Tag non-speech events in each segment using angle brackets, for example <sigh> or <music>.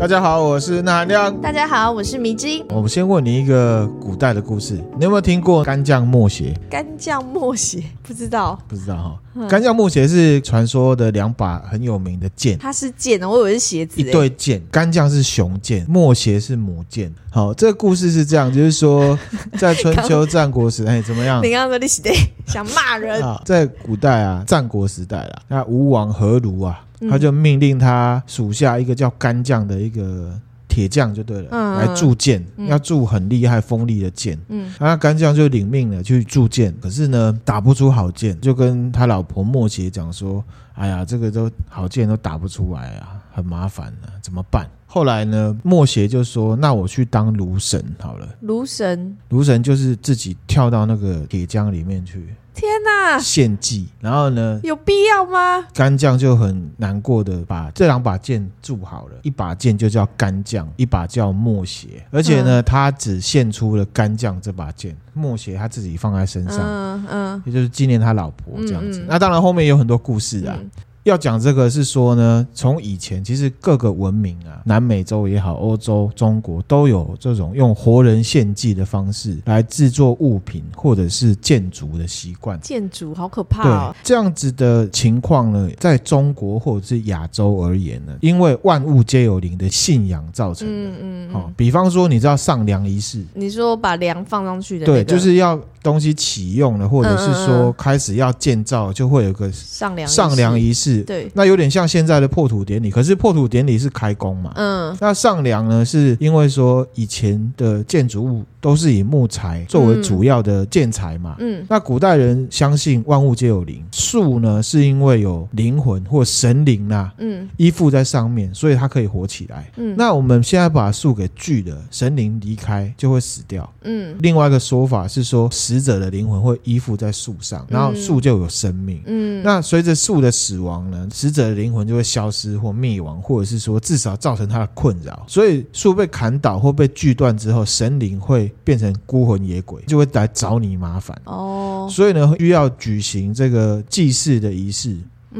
大家好，我是那含亮。大家好，我是迷津。我们先问你一个古代的故事，你有没有听过干将莫邪？干将莫邪不知道，不知道哈。嗯、干将莫邪是传说的两把很有名的剑，它是剑，我以为是鞋子。一对剑，干将是雄剑，莫邪是母剑。好，这个故事是这样，就是说 <laughs> 在春秋战国时代，哎，怎么样？你刚刚说你是想骂人？在古代啊，战国时代啦，那吴王阖庐啊。他就命令他属下一个叫干将的一个铁匠就对了，嗯、来铸剑，嗯、要铸很厉害锋利的剑。嗯，那干将就领命了去铸剑，可是呢打不出好剑，就跟他老婆莫邪讲说：“哎呀，这个都好剑都打不出来啊，很麻烦啊，怎么办？”后来呢，莫邪就说：“那我去当炉神好了。”炉神，炉神就是自己跳到那个铁浆里面去。天哪！献祭，然后呢？有必要吗？干将就很难过的把这两把剑铸好了，一把剑就叫干将，一把叫墨邪。而且呢，嗯、他只献出了干将这把剑，墨邪他自己放在身上，嗯嗯，也就是纪念他老婆这样子。嗯嗯、那当然后面有很多故事啊。嗯要讲这个是说呢，从以前其实各个文明啊，南美洲也好，欧洲、中国都有这种用活人献祭的方式来制作物品或者是建筑的习惯。建筑好可怕哦！对，这样子的情况呢，在中国或者是亚洲而言呢，因为万物皆有灵的信仰造成的。嗯嗯。好，比方说，你知道上梁仪式？你说把梁放上去的？对，就是要东西启用了，或者是说开始要建造，就会有个上梁上梁仪式。对，那有点像现在的破土典礼，可是破土典礼是开工嘛？嗯，那上梁呢，是因为说以前的建筑物都是以木材作为主要的建材嘛。嗯，那古代人相信万物皆有灵，树呢是因为有灵魂或神灵呐，嗯，依附在上面，所以它可以活起来。嗯，那我们现在把树给锯了，神灵离开就会死掉。嗯，另外一个说法是说，死者的灵魂会依附在树上，然后树就有生命。嗯，那随着树的死亡。死者的灵魂就会消失或灭亡，或者是说至少造成他的困扰。所以树被砍倒或被锯断之后，神灵会变成孤魂野鬼，就会来找你麻烦。哦，所以呢，需要举行这个祭祀的仪式。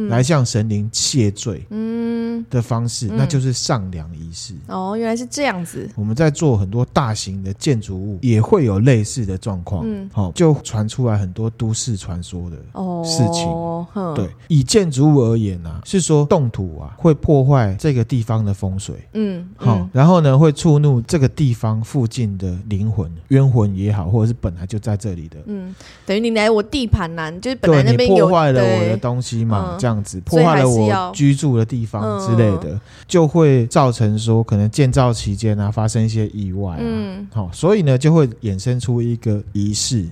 来向神灵谢罪，嗯，的方式，嗯、那就是上梁仪式。哦，原来是这样子。我们在做很多大型的建筑物，也会有类似的状况。嗯，好，就传出来很多都市传说的事情。哦，对，以建筑物而言呢、啊，是说动土啊会破坏这个地方的风水。嗯，好，嗯、然后呢会触怒这个地方附近的灵魂、冤魂也好，或者是本来就在这里的。嗯，等于你来我地盘呐、啊，就是本来那边有破坏了我的东西嘛。嗯这样子破坏了我居住的地方之类的，就会造成说可能建造期间啊发生一些意外啊，好，所以呢就会衍生出一个仪式。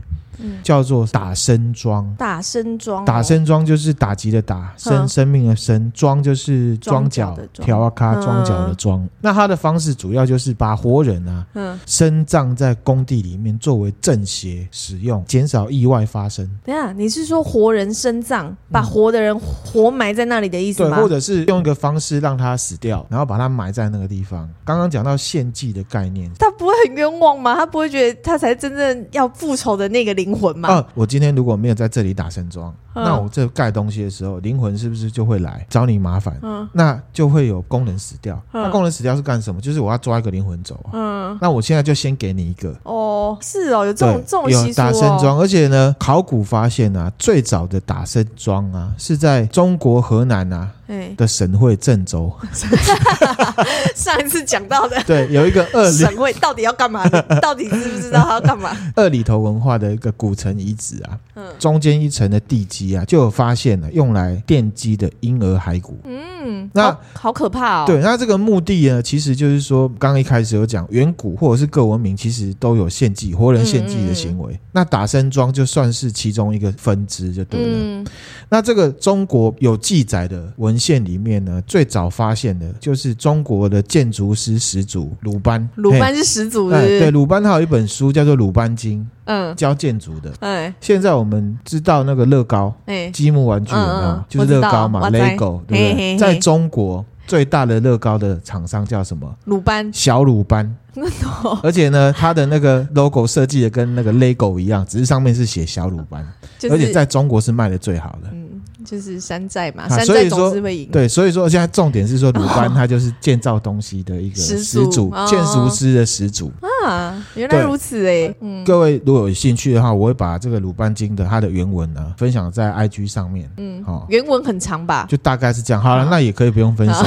叫做打生桩，打生桩，打生桩就是打击的打，生生命的生，桩就是桩脚，条啊卡桩脚的桩。那它的方式主要就是把活人啊，嗯，深葬在工地里面作为正邪使用，减少意外发生。等下，你是说活人深葬，把活的人活埋在那里的意思吗？对，或者是用一个方式让他死掉，然后把他埋在那个地方。刚刚讲到献祭的概念，他不会很冤枉吗？他不会觉得他才真正要复仇的那个灵？灵魂嘛？啊，我今天如果没有在这里打声桩，嗯、那我这盖东西的时候，灵魂是不是就会来找你麻烦？嗯，那就会有工人死掉。嗯、那工人死掉是干什么？就是我要抓一个灵魂走啊。嗯，那我现在就先给你一个。哦，是哦，有这种这种习俗、哦、有打生桩，而且呢，考古发现啊，最早的打生桩啊，是在中国河南啊。的省会郑州，<laughs> 上一次讲到的，对，有一个二里 <laughs> 省会到底要干嘛？到底知不知道他要干嘛？<laughs> 二里头文化的一个古城遗址啊，嗯，中间一层的地基啊，就有发现了用来奠基的婴儿骸骨。嗯，那好，好可怕哦。对，那这个目的呢，其实就是说，刚刚一开始有讲，远古或者是各文明其实都有献祭、活人献祭的行为。嗯嗯，那打生桩就算是其中一个分支，就对了。嗯，那这个中国有记载的文。献里面呢，最早发现的就是中国的建筑师始祖鲁班。鲁班是始祖是不是？哎，对，鲁班他有一本书叫做《鲁班经》，嗯，教建筑的。哎，现在我们知道那个乐高，哎，积木玩具有没有？嗯嗯，就是乐高嘛，Lego，对不对？在中国最大的乐高的厂商叫什么？鲁班，小鲁班。而且呢，它的那个 logo 设计的跟那个 Lego 一样，只是上面是写小鲁班，就是、而且在中国是卖的最好的。嗯就是山寨嘛，山寨总是会赢。对，所以说现在重点是说鲁班他就是建造东西的一个始祖，建筑师的始祖啊，原来如此哎。嗯，各位如果有兴趣的话，我会把这个鲁班经的它的原文呢分享在 IG 上面。嗯，好，原文很长吧？就大概是这样。好了，那也可以不用分享。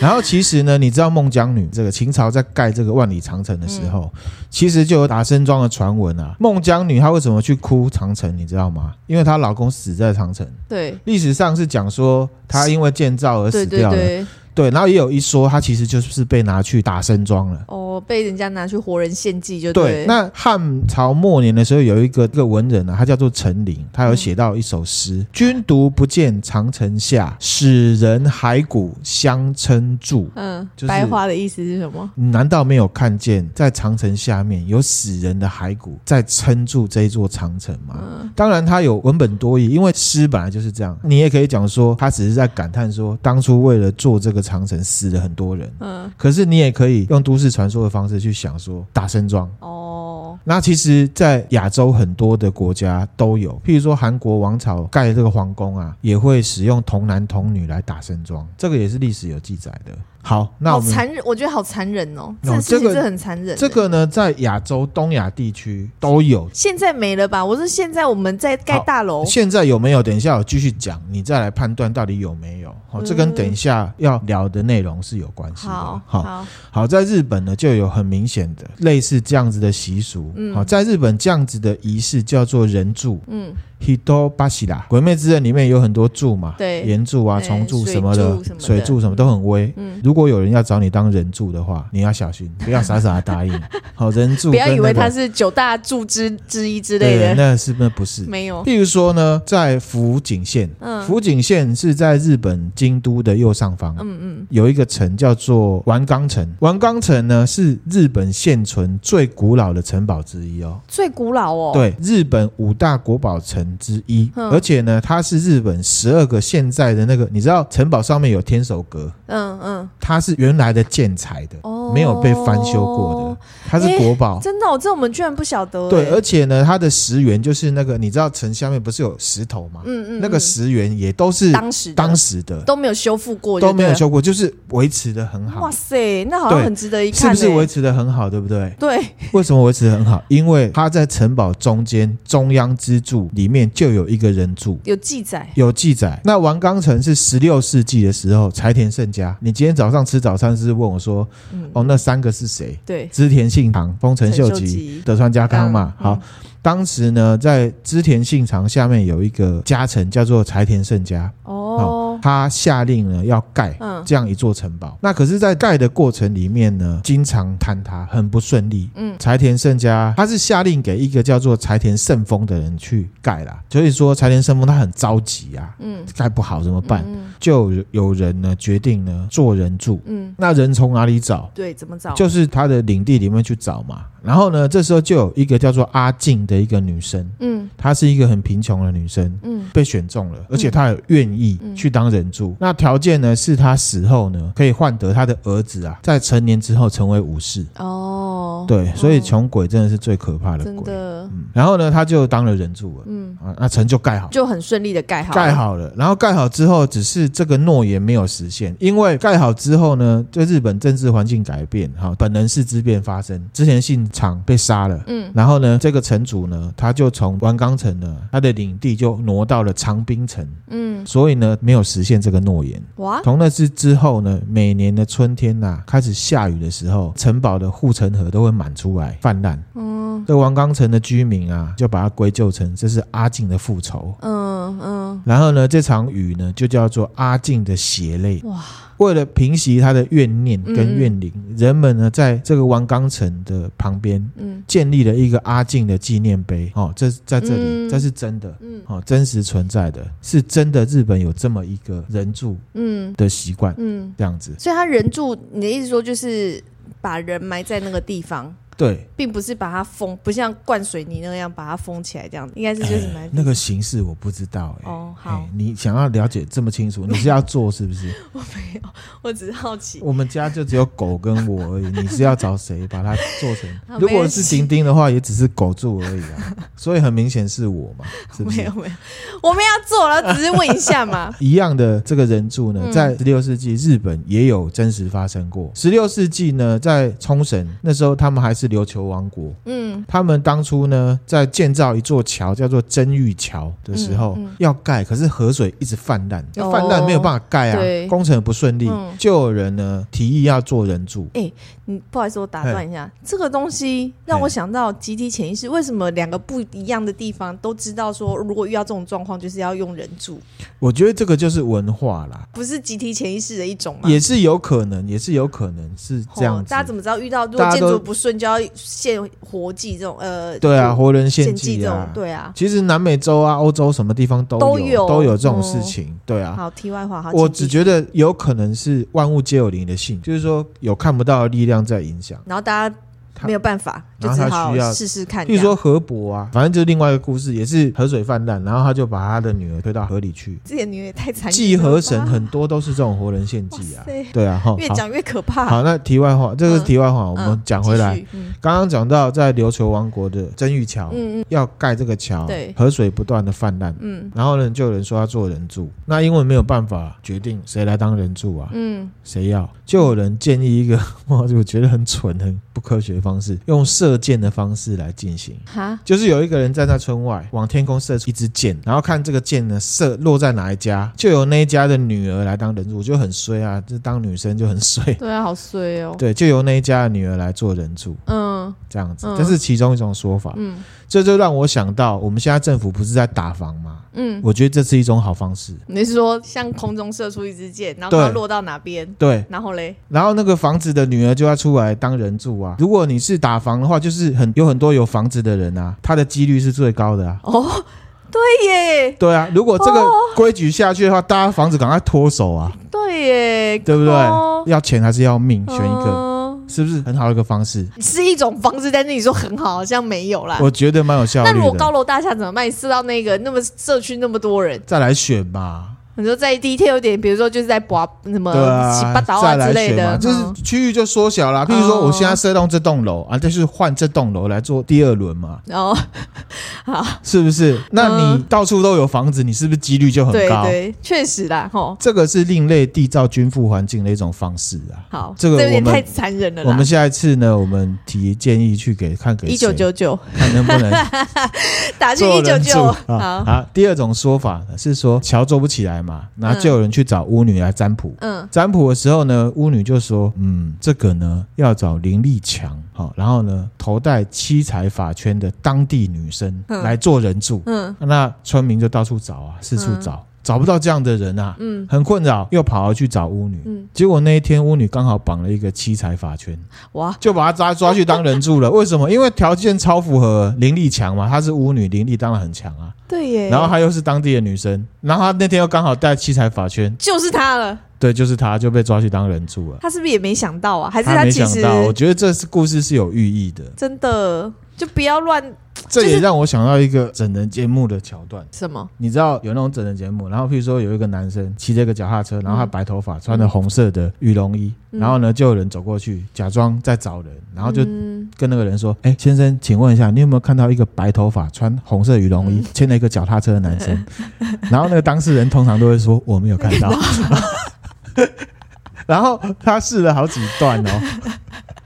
然后其实呢，你知道孟姜女这个秦朝在盖这个万里长城的时候，其实就有打生桩的传闻啊。孟姜女她为什么去哭长城？你知道吗？因为她老公死在长城。对，历史上是讲说她因为建造而死掉了。对对对对，然后也有一说，她其实就是被拿去打生桩了。哦，被人家拿去活人献祭就对。对，那汉朝末年的时候，有一个这个文人呢、啊，他叫做陈琳，他有写到一首诗：“君、嗯、独不见长城下，使人骸骨相称住。”嗯，就是、白话的意思是什么？难道没有看见在长城下面有死人的骸骨在撑住这一座长城吗？嗯、当然，他有文本多义，因为诗本来就是这样。你也可以讲说，他只是在感叹说，当初为了做这个。长城死了很多人，嗯，可是你也可以用都市传说的方式去想说打身装哦。那其实，在亚洲很多的国家都有，譬如说韩国王朝盖的这个皇宫啊，也会使用童男童女来打身装，这个也是历史有记载的。好，那我们残忍，我觉得好残忍哦，这个事情是很残忍。这个呢，在亚洲、东亚地区都有，现在没了吧？我说现在我们在盖大楼，现在有没有？等一下我继续讲，你再来判断到底有没有。好，这跟等一下要聊的内容是有关系的。好，好，好，在日本呢，就有很明显的类似这样子的习俗。嗯，好，在日本这样子的仪式叫做人柱。嗯。Hito 巴西啦，鬼灭之刃里面有很多柱嘛，对，岩柱啊、虫柱什么的，水柱什么都很威。嗯，如果有人要找你当人柱的话，你要小心，不要傻傻的答应。<laughs> 好，人柱不要以为他是九大柱之之一之类的，那是不是不是？没有。譬如说呢，在福井县，嗯，福井县是在日本京都的右上方，嗯嗯，有一个城叫做丸冈城，丸冈城呢是日本现存最古老的城堡之一哦，最古老哦，对，日本五大国宝城。之一，而且呢，它是日本十二个现在的那个，你知道城堡上面有天守阁，嗯嗯，它是原来的建材的，哦，没有被翻修过的，它是国宝，真的，哦，这我们居然不晓得。对，而且呢，它的石原就是那个，你知道城下面不是有石头吗？嗯嗯，那个石原也都是当时当时的，都没有修复过，都没有修过，就是维持的很好。哇塞，那好像很值得一看，是不是维持的很好？对不对？对，为什么维持的很好？因为它在城堡中间中央支柱里面。就有一个人住，有记载，有记载。那王冈城是十六世纪的时候，柴田胜家。你今天早上吃早餐是问我说，嗯、哦，那三个是谁？对，织田信长、丰臣秀吉、德川家康嘛。好。嗯当时呢，在织田信长下面有一个家臣叫做柴田胜家哦，他下令呢要盖这样一座城堡。那可是，在盖的过程里面呢，经常坍塌，很不顺利。嗯，柴田胜家他是下令给一个叫做柴田胜丰的人去盖啦。所以说，柴田胜丰他很着急啊，嗯，盖不好怎么办？就有人呢决定呢做人柱。嗯，那人从哪里找？对，怎么找？就是他的领地里面去找嘛。然后呢，这时候就有一个叫做阿静的一个女生，嗯，她是一个很贫穷的女生，嗯，被选中了，而且她也愿意去当人柱。嗯、那条件呢，是她死后呢，可以换得她的儿子啊，在成年之后成为武士。哦，对，所以穷鬼真的是最可怕的鬼。真的。嗯，然后呢，他就当了人柱了，嗯，啊，那城就盖好，就很顺利的盖好，盖好了。然后盖好之后，只是这个诺言没有实现，因为盖好之后呢，就日本政治环境改变，哈，本能是之变发生，之前信长被杀了，嗯，然后呢，这个城主呢，他就从丸冈城呢，他的领地就挪到了长滨城，嗯，所以呢，没有实现这个诺言。哇，从那次之后呢，每年的春天呐、啊，开始下雨的时候，城堡的护城河都会满出来泛滥，嗯，这王冈城的居民啊，就把它归咎成这是阿静的复仇，嗯嗯，然后呢，这场雨呢，就叫做阿静的血泪，哇。为了平息他的怨念跟怨灵，嗯、人们呢在这个王冈城的旁边，嗯，建立了一个阿静的纪念碑。哦，这在这里，嗯、这是真的，嗯，哦，真实存在的，是真的。日本有这么一个人柱，嗯，的习惯，嗯，这样子。所以他人柱，你的意思说就是把人埋在那个地方。对，并不是把它封，不像灌水泥那样把它封起来这样子，应该是就是蛮、欸、那个形式我不知道哎、欸。哦，好、欸，你想要了解这么清楚，你是要做是不是？<laughs> 我没有，我只是好奇。我们家就只有狗跟我而已，你是要找谁把它做成？<laughs> 如果是钉钉的话，也只是狗住而已啊。所以很明显是我嘛，是不是？没有没有，我们要做了，只是问一下嘛。<laughs> 一样的这个人柱呢，在十六世纪日本也有真实发生过。十六世纪呢，在冲绳那时候，他们还是琉球王国。嗯，他们当初呢，在建造一座桥，叫做真玉桥的时候，嗯嗯、要盖，可是河水一直泛滥，哦、泛滥没有办法盖啊，工程不顺利，嗯、就有人呢提议要做人柱。哎、欸，你不好意思，我打断一下，这个东西让我想到集体潜意识，为什么两个不一样的地方都知道说，如果遇到这种状况，就是要用人柱？我觉得这个就是文化啦，不是集体潜意识的一种吗？也是有可能，也是有可能是这样子。大家怎么知道遇到如果建筑不顺就要献活祭这种？呃，对啊，活人献祭啊，对啊。其实南美洲啊、欧洲什么地方都有都有，都有这种事情，嗯、对啊。好，题外话，好，我只觉得有可能是万物皆有灵的性，就是说有看不到的力量在影响，然后大家。没有办法，就只好试试看。比如说河伯啊，反正就是另外一个故事，也是河水泛滥，然后他就把他的女儿推到河里去。这些女儿也太残忍。祭河神很多都是这种活人献祭啊，对啊，越讲越可怕。好，那题外话，这个是题外话，我们讲回来。刚刚讲到在琉球王国的真玉桥，嗯嗯，要盖这个桥，对，河水不断的泛滥，嗯，然后呢，就有人说要做人柱，那因为没有办法决定谁来当人柱啊，嗯，谁要，就有人建议一个，<laughs> 我我觉得很蠢、很不科学的方式，用射。箭的方式来进行，哈，就是有一个人站在村外，往天空射出一支箭，然后看这个箭呢射落在哪一家，就由那一家的女儿来当人柱，就很衰啊，这当女生就很衰，<laughs> 对啊，好衰哦，对，就由那一家的女儿来做人柱，嗯，这样子，这是其中一种说法，嗯。这就让我想到，我们现在政府不是在打房吗？嗯，我觉得这是一种好方式。你是说，像空中射出一支箭，然后它落到哪边？对，然后嘞，然后那个房子的女儿就要出来当人住啊。如果你是打房的话，就是很有很多有房子的人啊，他的几率是最高的啊。哦，对耶。对啊，如果这个规矩下去的话，大家房子赶快脱手啊。对耶，对不对？要钱还是要命？选一个。是不是很好的一个方式？是一种方式，但是你说很好，好像没有啦。我觉得蛮有效率的。那如果高楼大厦怎么办？你射到那个那么社区那么多人，再来选吧。你说在第一天有点，比如说就是在拔什么七八岛啊之类的，就是区域就缩小了。比如说，我现在设动这栋楼啊，就是换这栋楼来做第二轮嘛。哦，<laughs> 好，是不是？那你到处都有房子，你是不是几率就很高？对，确实啦。吼，这个是另类缔造均富环境的一种方式啊。好，这个有点太残忍了。我们下一次呢，我们提建议去给看给一九九九，看能不能 <laughs> 打去一九九。好，好。第二种说法是说桥做不起来嘛。然后就有人去找巫女来占卜。嗯，占卜的时候呢，巫女就说：“嗯，这个呢要找灵力强，好，然后呢头戴七彩发圈的当地女生来做人柱。”嗯，那村民就到处找啊，四处找。找不到这样的人啊，嗯，很困扰，又跑了去找巫女，嗯，结果那一天巫女刚好绑了一个七彩法圈，哇，就把他抓抓去当人柱了。<laughs> 为什么？因为条件超符合，灵力强嘛，她是巫女，灵力当然很强啊。对耶。然后她又是当地的女生，然后她那天又刚好带七彩法圈，就是她了。对，就是她就被抓去当人柱了。她是不是也没想到啊？还是没想到？我觉得这是故事是有寓意的。真的，就不要乱。这也让我想到一个整人节目的桥段。什么？你知道有那种整人节目，然后譬如说有一个男生骑着一个脚踏车，然后他白头发，穿着红色的羽绒衣，然后呢就有人走过去，假装在找人，然后就跟那个人说：“哎，先生，请问一下，你有没有看到一个白头发、穿红色羽绒衣、牵了一个脚踏车的男生？” <laughs> 然后那个当事人通常都会说：“我没有看到。” <laughs> 然后他试了好几段哦。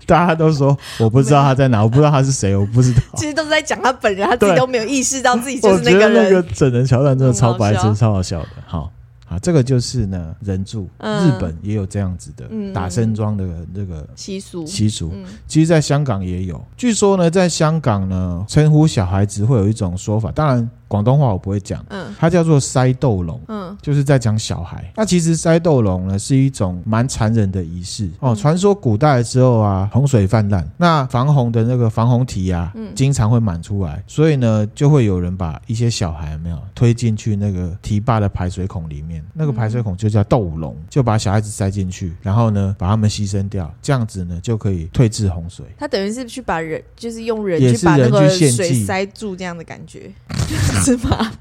<laughs> 大家都说我不知道他在哪，我不知道他是谁，我不知道。<laughs> 其实都是在讲他本人，他自己都没有意识到自己就是那个那个整人桥段真的超白痴，超好笑的。好。啊，这个就是呢，人柱，日本也有这样子的打生桩的这个习俗习俗。其实，在香港也有。据说呢，在香港呢，称呼小孩子会有一种说法，当然广东话我不会讲，嗯，它叫做塞斗龙，嗯，就是在讲小孩。那其实塞斗龙呢，是一种蛮残忍的仪式哦。传说古代的时候啊，洪水泛滥，那防洪的那个防洪堤啊，嗯经常会满出来，所以呢，就会有人把一些小孩没有推进去那个堤坝的排水孔里面。那个排水孔就叫斗龙，就把小孩子塞进去，然后呢，把他们牺牲掉，这样子呢就可以退治洪水。他等于是去把人，就是用人去把那个水塞住，这样的感觉，是吗？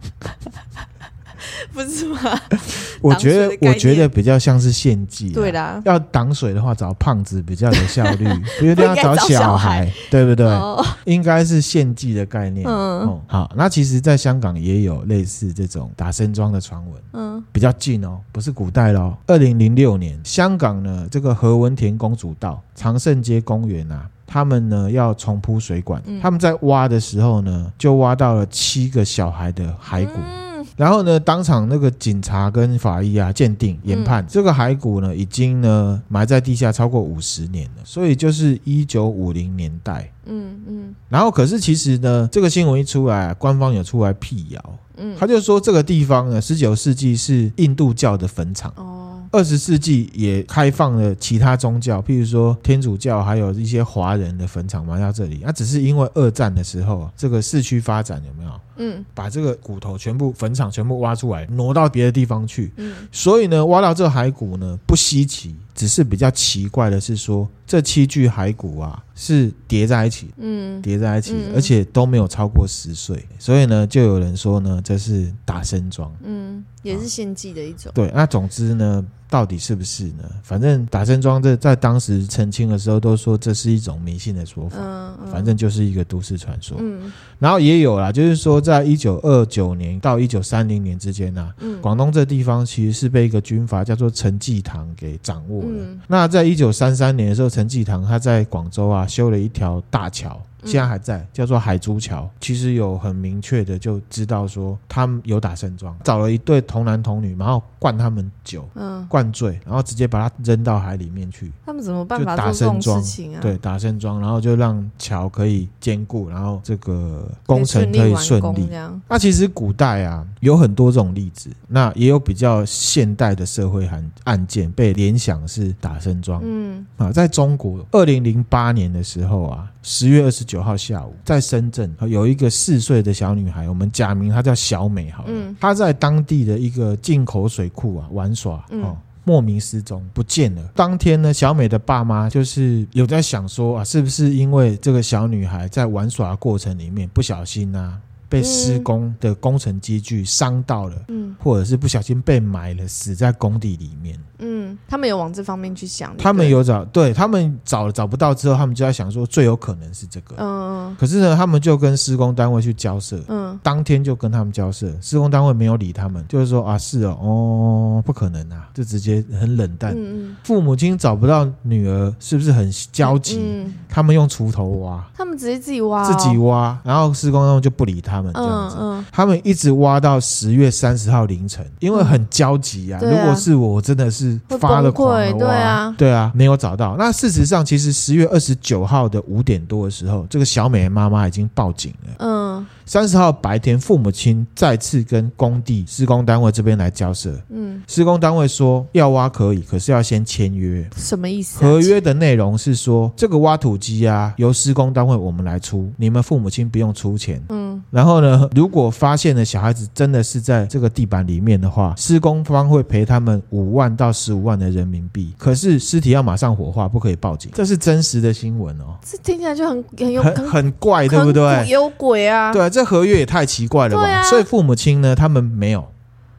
<laughs> 不是吗？<laughs> 我觉得，我觉得比较像是献祭。对啦，要挡水的话，找胖子比较有效率，<laughs> 不一定要找小孩，对不对？哦、应该是献祭的概念。嗯，嗯，好。那其实，在香港也有类似这种打生桩的传闻。嗯，比较近哦，不是古代咯。二零零六年，香港呢，这个何文田公主道、长盛街公园啊，他们呢要重铺水管，嗯、他们在挖的时候呢，就挖到了七个小孩的骸骨。嗯然后呢，当场那个警察跟法医啊鉴定研判，嗯、这个骸骨呢已经呢埋在地下超过五十年了，所以就是一九五零年代。嗯嗯。嗯然后可是其实呢，这个新闻一出来，啊，官方有出来辟谣。嗯。他就说这个地方呢，十九世纪是印度教的坟场。哦。二十世纪也开放了其他宗教，譬如说天主教，还有一些华人的坟场埋到这里。那只是因为二战的时候，这个市区发展有没有？嗯，把这个骨头全部坟场全部挖出来，挪到别的地方去。嗯，所以呢，挖到这骸骨呢不稀奇，只是比较奇怪的是说，这七具骸骨啊是叠在一起，嗯，叠在一起，而且都没有超过十岁，所以呢，就有人说呢，这是打生桩，嗯，也是献祭的一种。对，那总之呢。到底是不是呢？反正打生桩这在当时澄清的时候都说这是一种迷信的说法，嗯嗯、反正就是一个都市传说。嗯、然后也有啦，就是说在一九二九年到一九三零年之间呢、啊，嗯、广东这地方其实是被一个军阀叫做陈济棠给掌握了。嗯、那在一九三三年的时候，陈济棠他在广州啊修了一条大桥。现在还在，叫做海珠桥。其实有很明确的就知道说他们有打生桩，找了一对童男童女，然后灌他们酒，嗯，灌醉，然后直接把他扔到海里面去。他们怎么办法做这种事情啊？对，打生桩，然后就让桥可以坚固，然后这个工程可以顺利。那其实古代啊有很多这种例子，那也有比较现代的社会案案件被联想是打生桩。嗯啊，在中国二零零八年的时候啊。十月二十九号下午，在深圳有一个四岁的小女孩，我们假名她叫小美，好了，嗯、她在当地的一个进口水库啊玩耍，哦，莫名失踪不见了。当天呢，小美的爸妈就是有在想说啊，是不是因为这个小女孩在玩耍的过程里面不小心啊，被施工的工程机具伤到了，嗯，或者是不小心被埋了，死在工地里面。嗯，他们有往这方面去想。他们有找，对他们找找不到之后，他们就在想说，最有可能是这个。嗯，可是呢，他们就跟施工单位去交涉。嗯，当天就跟他们交涉，施工单位没有理他们，就是说啊，是哦，哦，不可能啊，就直接很冷淡。嗯嗯，父母亲找不到女儿，是不是很焦急？嗯，他们用锄头挖，他们直接自己挖，自己挖，然后施工单位就不理他们，这样子。嗯，他们一直挖到十月三十号凌晨，因为很焦急啊。如果是我，我真的是。发了狂了，对啊，对啊，没有找到。那事实上，其实十月二十九号的五点多的时候，这个小美的妈妈已经报警了。嗯。三十号白天，父母亲再次跟工地施工单位这边来交涉。嗯，施工单位说要挖可以，可是要先签约。什么意思？合约的内容是说，这个挖土机啊，由施工单位我们来出，你们父母亲不用出钱。嗯，然后呢，如果发现了小孩子真的是在这个地板里面的话，施工方会赔他们五万到十五万的人民币。可是尸体要马上火化，不可以报警。这是真实的新闻哦。这听起来就很很有很很怪，对不对？有鬼啊！对。这合约也太奇怪了吧！啊、所以父母亲呢，他们没有，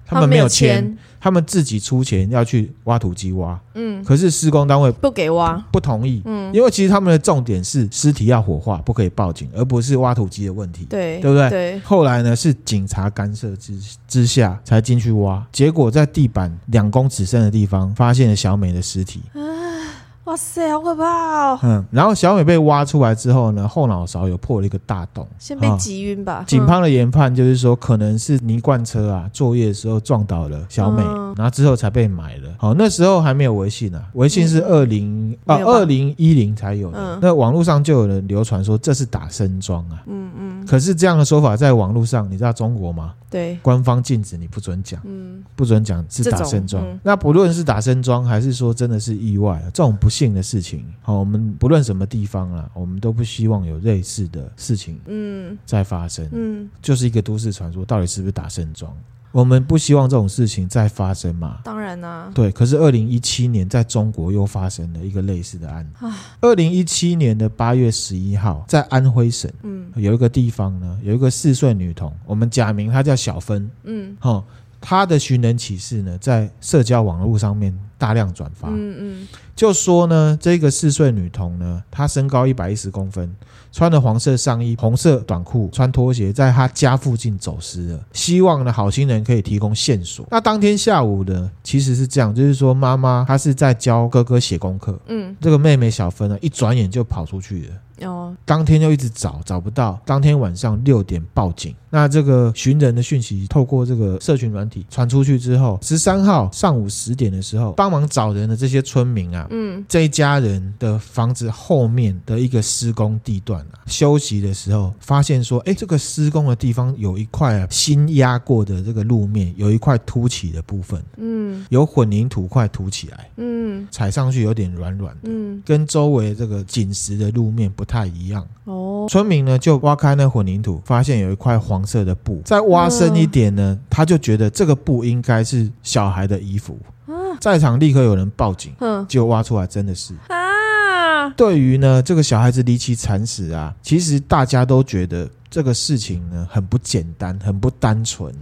他们没有签，他们自己出钱要去挖土机挖。嗯，可是施工单位不给挖，不同意。嗯，因为其实他们的重点是尸体要火化，不可以报警，而不是挖土机的问题。对，对不对？对。后来呢，是警察干涉之之下才进去挖，结果在地板两公尺深的地方发现了小美的尸体。哇塞，好可怕哦！嗯，然后小美被挖出来之后呢，后脑勺有破了一个大洞，先被击晕吧。警方的研判就是说，可能是泥罐车啊作业的时候撞倒了小美，嗯、然后之后才被埋了。好，那时候还没有微信啊，微信是二零啊二零一零才有的。嗯、那网络上就有人流传说这是打身桩啊。嗯嗯。可是这样的说法在网络上，你知道中国吗？对，官方禁止你不准讲，嗯，不准讲是打身桩。嗯、那不论是打身桩，还是说真的是意外，这种不幸的事情，好，我们不论什么地方啊，我们都不希望有类似的事情，嗯，再发生，嗯，就是一个都市传说，到底是不是打生桩？我们不希望这种事情再发生嘛？当然啦。对，可是二零一七年在中国又发生了一个类似的案子。二零一七年的八月十一号，在安徽省，嗯，有一个地方呢，有一个四岁女童，我们假名她叫小芬，嗯，哈。她的寻人启事呢，在社交网络上面大量转发。嗯嗯，就说呢，这个四岁女童呢，她身高一百一十公分，穿了黄色上衣、红色短裤，穿拖鞋，在她家附近走失了。希望呢，好心人可以提供线索。那当天下午呢，其实是这样，就是说妈妈她是在教哥哥写功课。嗯，这个妹妹小芬呢，一转眼就跑出去了。哦，当天就一直找，找不到。当天晚上六点报警。那这个寻人的讯息透过这个社群软体传出去之后，十三号上午十点的时候，帮忙找人的这些村民啊，嗯，这一家人的房子后面的一个施工地段啊，休息的时候发现说，哎，这个施工的地方有一块啊新压过的这个路面，有一块凸起的部分，嗯，有混凝土块凸起来，嗯，踩上去有点软软的，嗯，跟周围这个紧实的路面不太一样。哦，村民呢就挖开那混凝土，发现有一块黄色的布。再挖深一点呢，他就觉得这个布应该是小孩的衣服。在场立刻有人报警，就挖出来真的是。啊，对于呢这个小孩子离奇惨死啊，其实大家都觉得这个事情呢很不简单，很不单纯。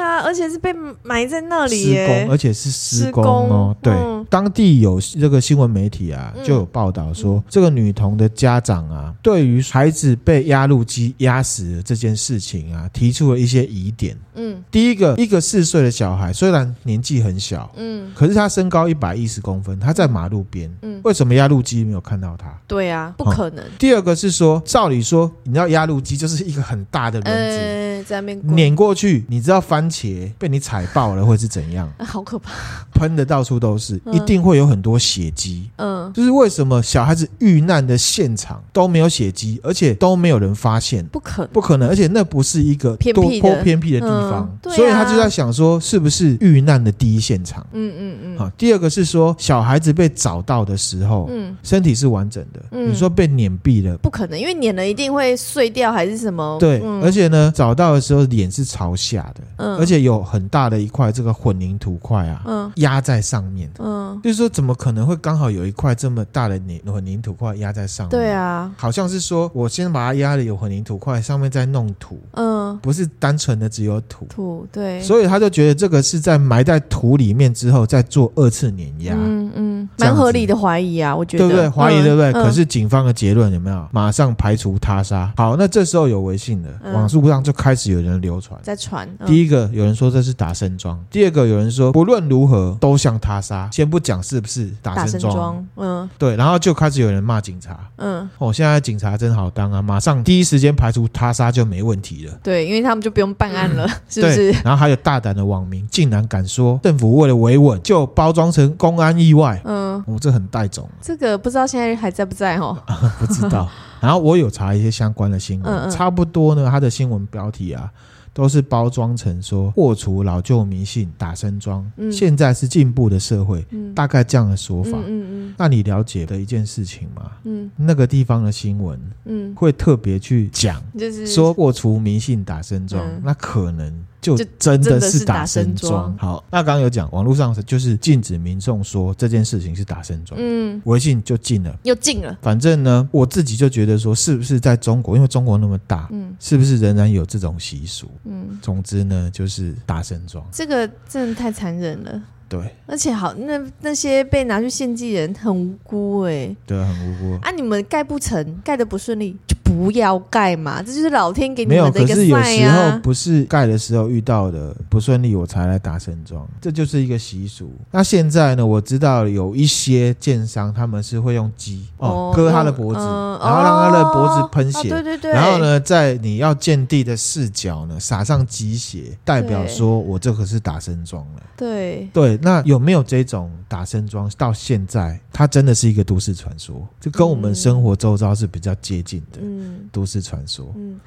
对啊，而且是被埋在那里耶，施工，而且是施工哦。对，嗯、当地有这个新闻媒体啊，就有报道说，嗯、这个女童的家长啊，对于孩子被压路机压死的这件事情啊，提出了一些疑点。嗯，第一个，一个四岁的小孩虽然年纪很小，嗯，可是他身高一百一十公分，他在马路边，嗯，为什么压路机没有看到他？对啊，不可能。第二个是说，照理说，你知道压路机就是一个很大的轮子，呃、在那边碾过去，你知道番茄被你踩爆了会是怎样？<laughs> 好可怕，喷的到处都是，一定会有很多血迹。嗯，就是为什么小孩子遇难的现场都没有血迹，而且都没有人发现？不可能，不可能，而且那不是一个多坡偏僻的地方。嗯、所以他就在想说，是不是遇难的第一现场？嗯嗯嗯。好，第二个是说，小孩子被找到的时候，嗯，身体是完整的。嗯，你说被碾毙了，不可能，因为碾了一定会碎掉，还是什么？对，嗯、而且呢，找到的时候脸是朝下的，嗯，而且有很大的一块这个混凝土块啊，嗯，压在上面，嗯，就是说怎么可能会刚好有一块这么大的混混凝土块压在上面？对啊，好像是说我先把它压的有混凝土块，上面再弄土，嗯，不是单纯的只有土。土对，所以他就觉得这个是在埋在土里面之后再做二次碾压，嗯嗯，蛮合理的怀疑啊，我觉得对不对？怀疑对不对？可是警方的结论有没有？马上排除他杀。好，那这时候有微信的网速上就开始有人流传，在传。第一个有人说这是打身桩，第二个有人说不论如何都像他杀。先不讲是不是打身桩，嗯，对，然后就开始有人骂警察，嗯，哦，现在警察真好当啊，马上第一时间排除他杀就没问题了。对，因为他们就不用办案了。<laughs> 是不是，然后还有大胆的网民竟然敢说政府为了维稳就包装成公安意外，嗯，我、哦、这很带种。这个不知道现在还在不在哦？<laughs> 不知道。然后我有查一些相关的新闻，嗯嗯差不多呢，它的新闻标题啊。都是包装成说破除老旧迷信、打生桩，嗯、现在是进步的社会，嗯、大概这样的说法。嗯嗯嗯、那你了解的一件事情吗？嗯、那个地方的新闻，嗯、会特别去讲，就是说破除迷信、打生桩，嗯、那可能。就真的是打身桩。好，那刚刚有讲，网络上就是禁止民众说这件事情是打身桩。嗯，微信就禁了，又禁了。反正呢，我自己就觉得说，是不是在中国，因为中国那么大，嗯，是不是仍然有这种习俗？嗯，总之呢，就是打身桩。这个真的太残忍了。对，而且好，那那些被拿去献祭人很无辜哎、欸，对，很无辜啊！你们盖不成，盖的不顺利，就不要盖嘛，这就是老天给你们的一个 sign 啊。没有，可是有时候不是盖的时候遇到的不顺利，我才来打神装，这就是一个习俗。那现在呢，我知道有一些建商他们是会用鸡哦割他的脖子，嗯、然后让他的脖子喷血，哦、对对对，然后呢，在你要见地的视角呢撒上鸡血，代表说我这可是打神装了。对对。那有没有这种打身桩？到现在，它真的是一个都市传说，就跟我们生活周遭是比较接近的。嗯，都市传说。嗯，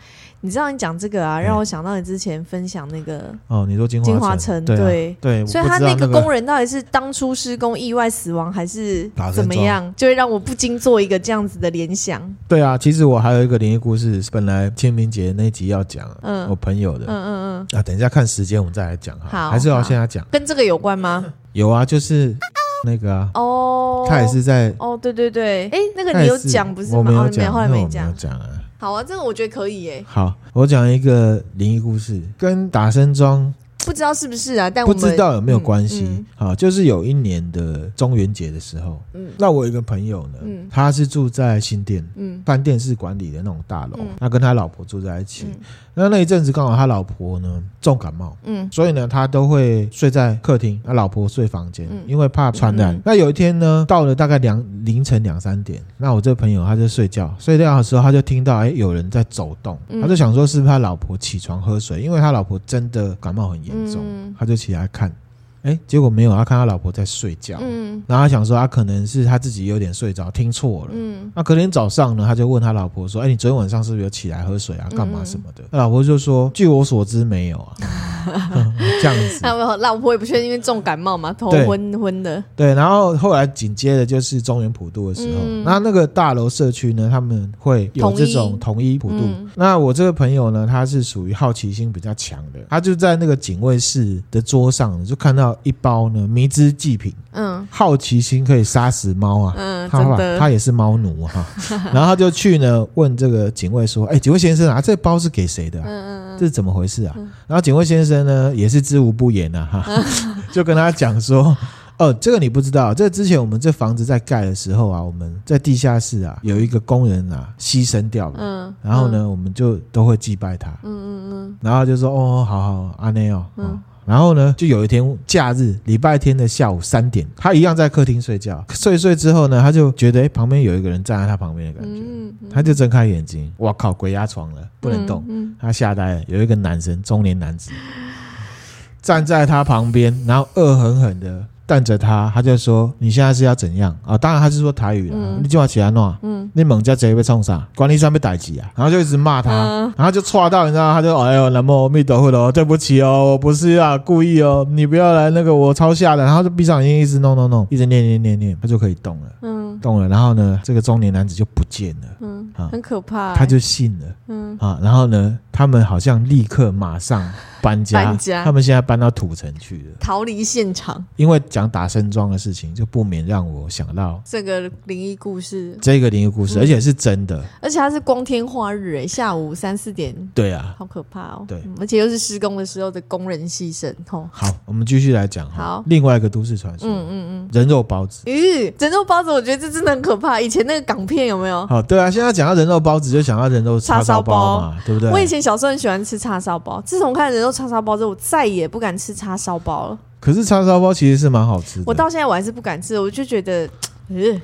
你知道你讲这个啊，让我想到你之前分享那个哦，你说金金华城，对对，所以他那个工人到底是当初施工意外死亡，还是怎么样，就会让我不禁做一个这样子的联想。对啊，其实我还有一个灵异故事，本来清明节那集要讲，嗯，我朋友的，嗯嗯嗯，啊，等一下看时间我们再来讲哈，还是要现在讲，跟这个有关吗？有啊，就是。那个啊，哦，他也是在哦，对对对，哎，那个你有讲不是吗？我没有讲，后来没讲啊。好啊，这个我觉得可以耶。好，我讲一个灵异故事，跟打声桩。不知道是不是啊？但我不知道有没有关系。好，就是有一年的中元节的时候，嗯，那我有一个朋友呢，嗯，他是住在新店，嗯，饭店是管理的那种大楼，他跟他老婆住在一起。那那一阵子刚好他老婆呢重感冒，嗯，所以呢他都会睡在客厅，他老婆睡房间，因为怕传染。那有一天呢，到了大概两凌晨两三点，那我这个朋友他就睡觉，睡觉的时候他就听到哎有人在走动，他就想说是不是他老婆起床喝水，因为他老婆真的感冒很严。重，他就起来看。哎，结果没有，他看他老婆在睡觉，嗯，然后他想说他可能是他自己有点睡着，听错了，嗯，那隔天早上呢，他就问他老婆说，哎，你昨天晚上是不是有起来喝水啊，干嘛什么的？他老婆就说，据我所知没有啊，<laughs> 这样子。那老婆也不确定，因为重感冒嘛，头昏昏的。对，然后后来紧接着就是中原普渡的时候，那那个大楼社区呢，他们会有这种统一普渡。那我这个朋友呢，他是属于好奇心比较强的，他就在那个警卫室的桌上就看到。一包呢，迷之祭品。嗯，好奇心可以杀死猫啊。嗯，他真的，他也是猫奴哈。<laughs> 然后他就去呢问这个警卫说：“哎，警卫先生啊，这包是给谁的？嗯嗯，这是怎么回事啊？”然后警卫先生呢也是知无不言啊，哈，<laughs> 就跟他讲说：“哦，这个你不知道，这之前我们这房子在盖的时候啊，我们在地下室啊有一个工人啊牺牲掉了。嗯，然后呢，我们就都会祭拜他。嗯嗯嗯，然后就说：哦，好好，阿内哦。嗯。”然后呢，就有一天假日，礼拜天的下午三点，他一样在客厅睡觉。睡睡之后呢，他就觉得哎，旁边有一个人站在他旁边的感觉，嗯嗯、他就睁开眼睛，哇靠，鬼压床了，不能动。他吓呆了，有一个男生，中年男子站在他旁边，然后恶狠狠的。看着他，他就说：“你现在是要怎样啊、哦？”当然他是说台语了。嗯、你今晚起来弄，嗯，你猛叫贼被冲啥？管理上被逮起啊！然后就一直骂他，嗯、然后就错到你知道？他就哎呦，南无阿弥陀佛了，<laughs> 对不起哦，我不是啊故意哦，你不要来那个我超吓的。然后就闭上眼睛，一直弄弄弄，一直念念念念，他就可以动了。嗯，动了。然后呢，这个中年男子就不见了。嗯，啊，很可怕、欸。他就信了。嗯，啊，然后呢，他们好像立刻马上。搬家，搬家，他们现在搬到土城去了，逃离现场。因为讲打森庄的事情，就不免让我想到这个灵异故事。这个灵异故事，而且是真的，而且它是光天化日，哎，下午三四点。对啊，好可怕哦。对，而且又是施工的时候的工人牺牲。吼，好，我们继续来讲。好，另外一个都市传说，嗯嗯嗯，人肉包子。咦，人肉包子，我觉得这真的很可怕。以前那个港片有没有？好，对啊，现在讲到人肉包子，就想到人肉叉烧包嘛，对不对？我以前小时候很喜欢吃叉烧包，自从看人肉叉烧包之后，我。再也不敢吃叉烧包了。可是叉烧包其实是蛮好吃的。我到现在我还是不敢吃，我就觉得。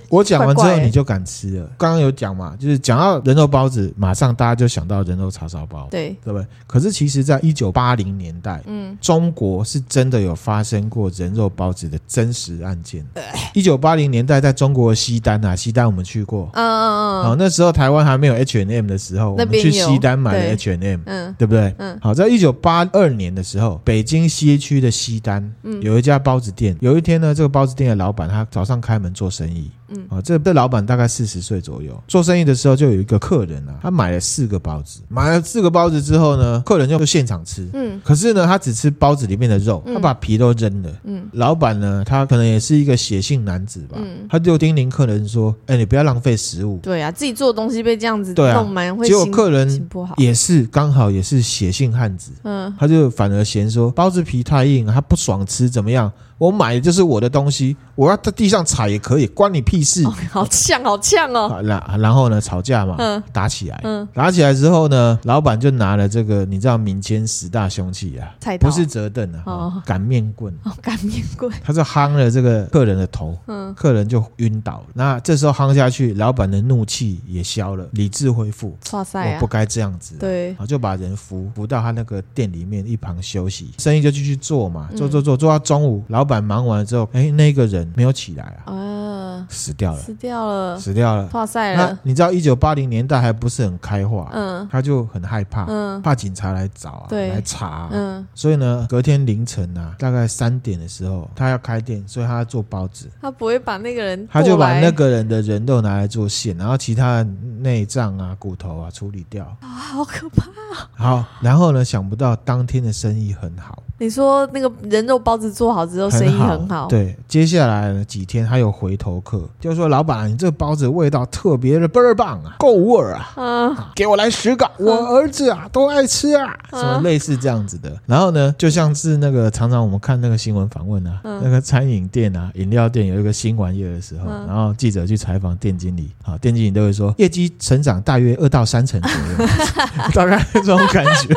我讲完之后你就敢吃了。刚刚有讲嘛，就是讲到人肉包子，马上大家就想到人肉叉烧包，对，对不对？可是其实，在一九八零年代，嗯，中国是真的有发生过人肉包子的真实案件。一九八零年代，在中国的西单啊，西单我们去过，嗯嗯嗯，好，那时候台湾还没有 H and M 的时候，我们去西单买了 H&M，嗯，对不对？嗯，好，在一九八二年的时候，北京西区的西单，嗯，有一家包子店，有一天呢，这个包子店的老板他早上开门做生意。嗯。啊，这这老板大概四十岁左右，做生意的时候就有一个客人啊，他买了四个包子，买了四个包子之后呢，客人就就现场吃，嗯，可是呢，他只吃包子里面的肉，他把皮都扔了，嗯，老板呢，他可能也是一个血性男子吧，嗯，他就叮咛客人说，哎，你不要浪费食物，对啊，自己做的东西被这样子弄蛮会，结果客人也是刚好也是血性汉子，嗯，他就反而嫌说包子皮太硬，他不爽吃，怎么样？我买的就是我的东西，我要在地上踩也可以，关你屁事！哦、好呛，好呛哦！然然后呢，吵架嘛，嗯、打起来，嗯、打起来之后呢，老板就拿了这个，你知道民间十大凶器啊，菜刀。不是折凳啊，哦、擀面棍，哦，擀面棍，他就夯了这个客人的头，嗯，客人就晕倒。了。那这时候夯下去，老板的怒气也消了，理智恢复，哇塞、啊，我不该这样子、啊，对，就把人扶扶到他那个店里面一旁休息，生意就继续做嘛，做做做做到中午，老。板忙完了之后，哎，那个人没有起来啊。死掉了，死掉了，死掉了，哇塞了。那你知道一九八零年代还不是很开化，嗯，他就很害怕，嗯，怕警察来找啊，对，来查啊，嗯，所以呢，隔天凌晨啊，大概三点的时候，他要开店，所以他要做包子。他不会把那个人，他就把那个人的人肉拿来做馅，然后其他内脏啊、骨头啊处理掉。啊，好可怕啊！好，然后呢，想不到当天的生意很好。你说那个人肉包子做好之后，生意很好。对，接下来几天还有回头客，就说老板，你这个包子味道特别的倍儿棒啊，够味儿啊，啊，给我来十个，我儿子啊都爱吃啊，什么类似这样子的。然后呢，就像是那个常常我们看那个新闻访问啊，那个餐饮店啊、饮料店有一个新玩意儿的时候，然后记者去采访店经理，啊，店经理都会说业绩成长大约二到三成左右，<laughs> 大概这种感觉。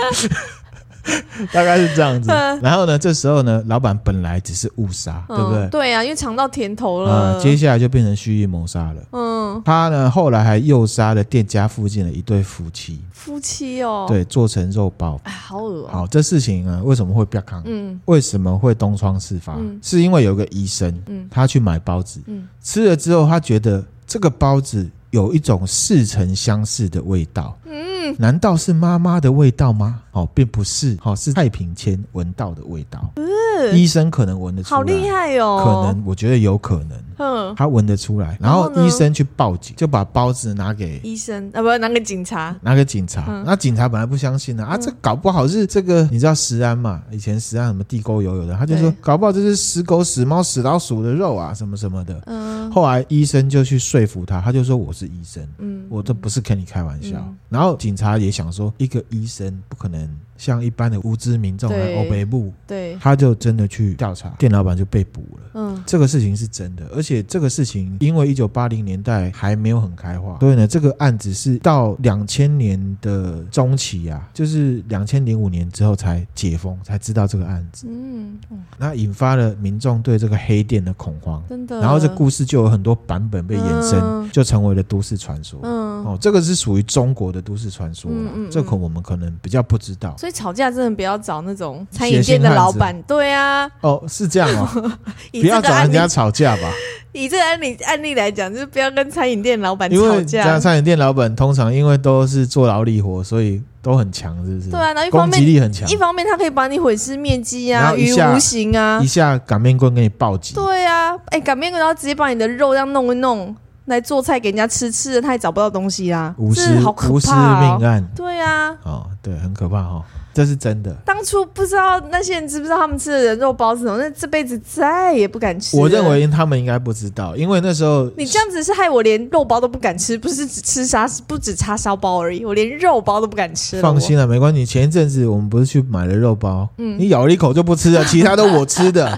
<laughs> 大概是这样子，然后呢，这时候呢，老板本来只是误杀，对不对？对啊，因为尝到甜头了。接下来就变成蓄意谋杀了。嗯，他呢后来还诱杀了店家附近的一对夫妻。夫妻哦，对，做成肉包，哎，好恶。好，这事情啊，为什么会不要看？嗯，为什么会东窗事发？是因为有个医生，嗯，他去买包子，嗯，吃了之后，他觉得这个包子有一种似曾相识的味道。嗯，难道是妈妈的味道吗？哦，并不是，哦，是太平间闻到的味道。嗯，医生可能闻得出来，好厉害哦。可能，我觉得有可能。嗯，他闻得出来，然后医生去报警，就把包子拿给医生，啊，不，拿给警察，拿给警察。那警察本来不相信呢，啊，这搞不好是这个，你知道食安嘛？以前食安什么地沟油有的，他就说搞不好这是死狗、死猫、死老鼠的肉啊，什么什么的。嗯，后来医生就去说服他，他就说我是医生，嗯，我这不是跟你开玩笑。然后警察也想说，一个医生不可能。像一般的无知民众来欧北部，对，他就真的去调查，店老板就被捕了。嗯，这个事情是真的，而且这个事情因为一九八零年代还没有很开化，所以呢，这个案子是到两千年的中期啊，就是两千零五年之后才解封，才知道这个案子。嗯，那引发了民众对这个黑店的恐慌，真的。然后这故事就有很多版本被延伸，就成为了都市传说。嗯，哦，这个是属于中国的都市传说，嗯，这可我们可能比较不知道。所以吵架真的不要找那种餐饮店的老板，对啊，哦，是这样哦，不要找人家吵架吧。以这个案例案例来讲，就是不要跟餐饮店老板吵架。这样餐饮店老板通常因为都是做劳力活，所以都很强，是不是？对啊，然后一方面力很强，一方面他可以把你毁尸灭迹啊，于无形啊，一下擀面棍给你暴击。对啊，哎，擀面棍然后直接把你的肉这样弄一弄。来做菜给人家吃，吃了他也找不到东西啊，无尸好可怕，无尸命案。对啊，哦，对，很可怕哈、哦，这是真的。当初不知道那些人知不知道他们吃的人肉包是什么，那这辈子再也不敢吃。我认为他们应该不知道，因为那时候你这样子是害我连肉包都不敢吃，不是只吃沙，不止叉烧包而已，我连肉包都不敢吃。放心了，没关系。前一阵子我们不是去买了肉包，嗯，你咬了一口就不吃了，<laughs> 其他都我吃的，